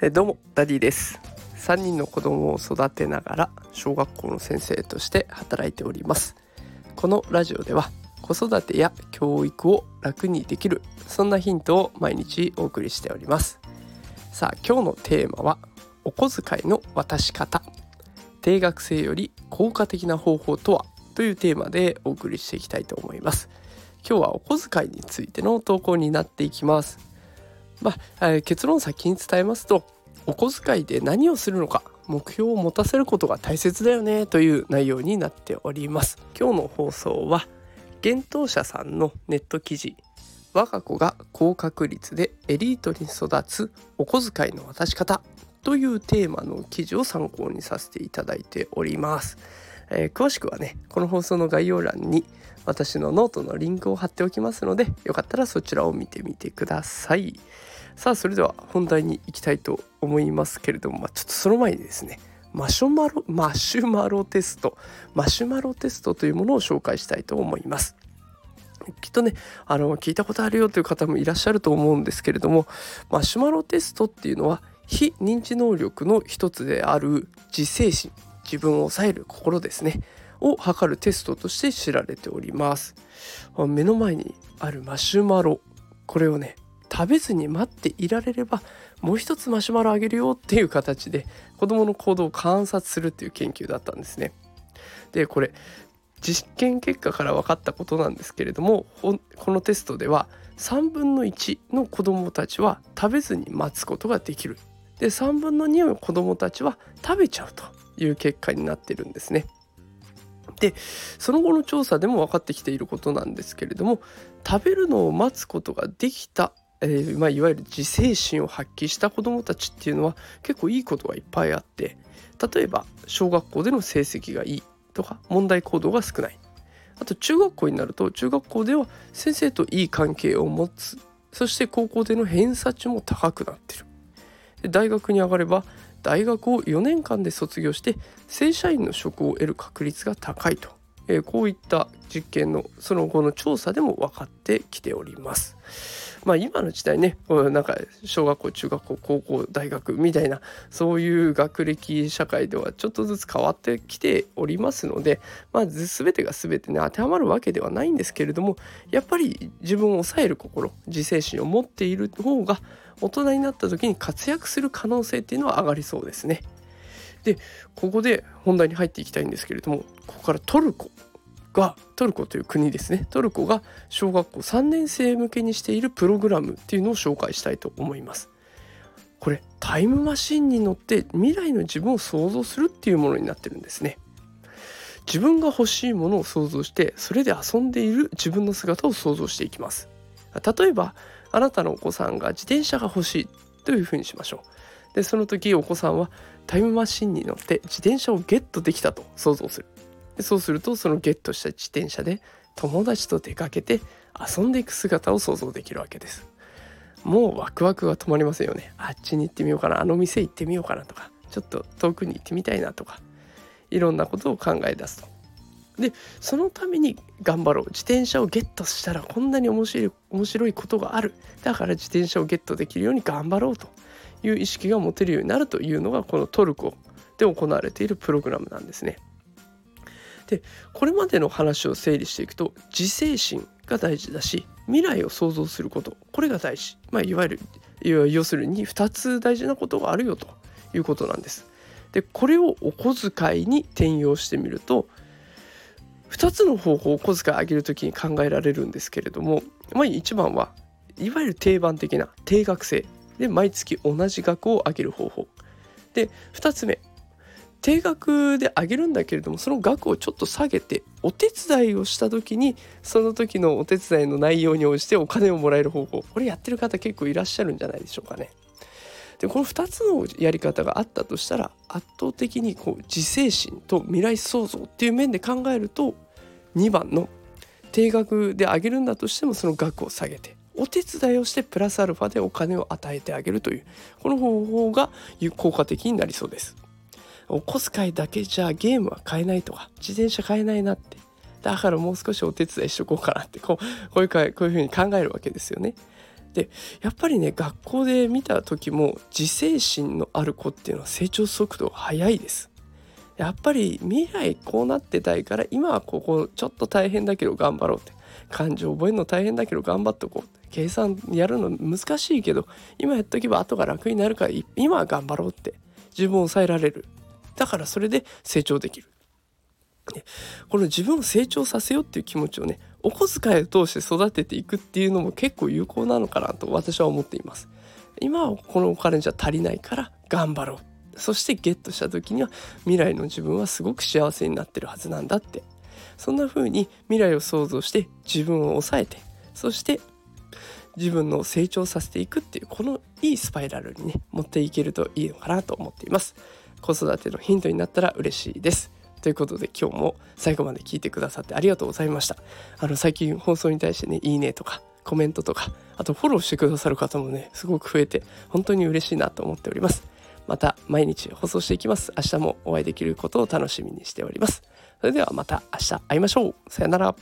えどうもダディです。3人の子供を育てながら小学校の先生として働いております。このラジオでは子育てや教育を楽にできるそんなヒントを毎日お送りしております。さあ今日のテーマはお小遣いの渡し方。定額制より効果的な方法とは？というテーマでお送りしていきたいと思います。今日はお小遣いについての投稿になっていきます。まあ、結論先に伝えますとお小遣いで何をするのか目標を持たせることが大切だよねという内容になっております。今日の放送は幻冬舎さんのネット記事我が子が高確率でエリートに育つお小遣いの渡し方というテーマの記事を参考にさせていただいております、えー、詳しくはねこの放送の概要欄に私のノートのリンクを貼っておきますのでよかったらそちらを見てみてください。さあそれでは本題に行きたいと思いますけれども、まあ、ちょっとその前にですねマシュマロマシュマロテストマシュマロテストというものを紹介したいと思います。きっとねあの聞いたことあるよという方もいらっしゃると思うんですけれどもマシュマロテストっていうのは非認知能力の一つである自制心。自分を抑える心ですね。を測るテストとして知られております。目の前にあるマシュマロ。これをね食べずに待っていられればもう一つマシュマロあげるよっていう形で子どもの行動を観察するっていう研究だったんですね。でこれ実験結果から分かったことなんですけれどもこのテストでは3分の1の子どもたちは食べずに待つことができる。で3分の2の子どもたちは食べちゃうと。いう結果になってるんですね。でその後の調査でも分かってきていることなんですけれども食べるのを待つことができたえー、まあ、いわゆる自制心を発揮した子どもたちっていうのは結構いいことがいっぱいあって例えば小学校での成績がいいとか問題行動が少ない。あと中学校になると中学校では先生といい関係を持つ。そして高校での偏差値も高くなってる。で大学に上がれば大学を4年間で卒業して正社員の職を得る確率が高いと、えー、こういった実験のその後の調査でも分かってきております。まあ今の時代ねなんか小学校中学校高校大学みたいなそういう学歴社会ではちょっとずつ変わってきておりますのでまあ全てが全てね当てはまるわけではないんですけれどもやっぱり自分を抑える心自制心を持っている方が大人になった時に活躍する可能性っていうのは上がりそうですね。でここで本題に入っていきたいんですけれどもここからトルコがトルコという国ですね。トルコが小学校3年生向けにしているプログラムっていうのを紹介したいと思います。これタイムマシンに乗って未来の自分を想像するっていうものになってるんですね。自分が欲しいものを想像してそれで遊んでいる自分の姿を想像していきます。例えばあなたのお子さんが自転車が欲しいというふうにしましょう。でその時お子さんはタイムマシンに乗って自転車をゲットできたと想像する。でそうするとそのゲットした自転車で友達と出かけて遊んでいく姿を想像できるわけです。もうワクワクが止まりませんよね。あっちに行ってみようかなあの店行ってみようかなとかちょっと遠くに行ってみたいなとかいろんなことを考え出すと。でそのために頑張ろう。自転車をゲットしたらこんなに面白い面白いことがある。だから自転車をゲットできるように頑張ろうと。いう意識が持てるようになるというのがこのトルコで行われているプログラムなんですね。でこれまでの話を整理していくと自制心が大事だし未来を想像することこれが大事、まあ、いわゆる要するに2つ大事なことがあるよということなんです。でこれをお小遣いに転用してみると2つの方法をお小遣い上げる時に考えられるんですけれども、まあ、1番はいわゆる定番的な定額制で毎月同じ額を上げる方法。で2つ目。定額であげるんだけれどもその額をちょっと下げてお手伝いをした時にその時のお手伝いの内容に応じてお金をもらえる方法。これやってる方結構いらっしゃるんじゃないでしょうかね。でこの2つのやり方があったとしたら圧倒的にこう自制心と未来創造っていう面で考えると2番の定額であげるんだとしてもその額を下げて。お手伝いをしてプラスアルファでお金を与えてあげるというこの方法が効果的になりそうです。お小遣いだけじゃゲームは買えないとか自転車買えないなってだからもう少しお手伝いしとこうかなってこうこういうかこういうふうに考えるわけですよね。でやっぱりね学校で見た時も自制心のある子っていうのは成長速度が速いです。やっぱり未来こうなってたいから今はここちょっと大変だけど頑張ろうって漢字覚えるの大変だけど頑張っとこう計算やるの難しいけど今やっとけば後が楽になるから今は頑張ろうって自分を抑えられる。だからそれで成長できる。この自分を成長させようっていう気持ちをねお小遣いを通して育てていくっていうのも結構有効なのかなと私は思っています。今はこのお金じゃ足りないから頑張ろう。そしてゲットした時には未来の自分はすごく幸せになってるはずなんだって。そんな風に未来を想像して自分を抑えてそして自分の成長させていくっていうこのいいスパイラルにね持っていけるといいのかなと思っています。子育てのヒントになったら嬉しいです。ということで今日も最後まで聞いてくださってありがとうございました。あの最近放送に対してねいいねとかコメントとかあとフォローしてくださる方もねすごく増えて本当に嬉しいなと思っております。また毎日放送していきます。明日もお会いできることを楽しみにしております。それではまた明日会いましょう。さよなら。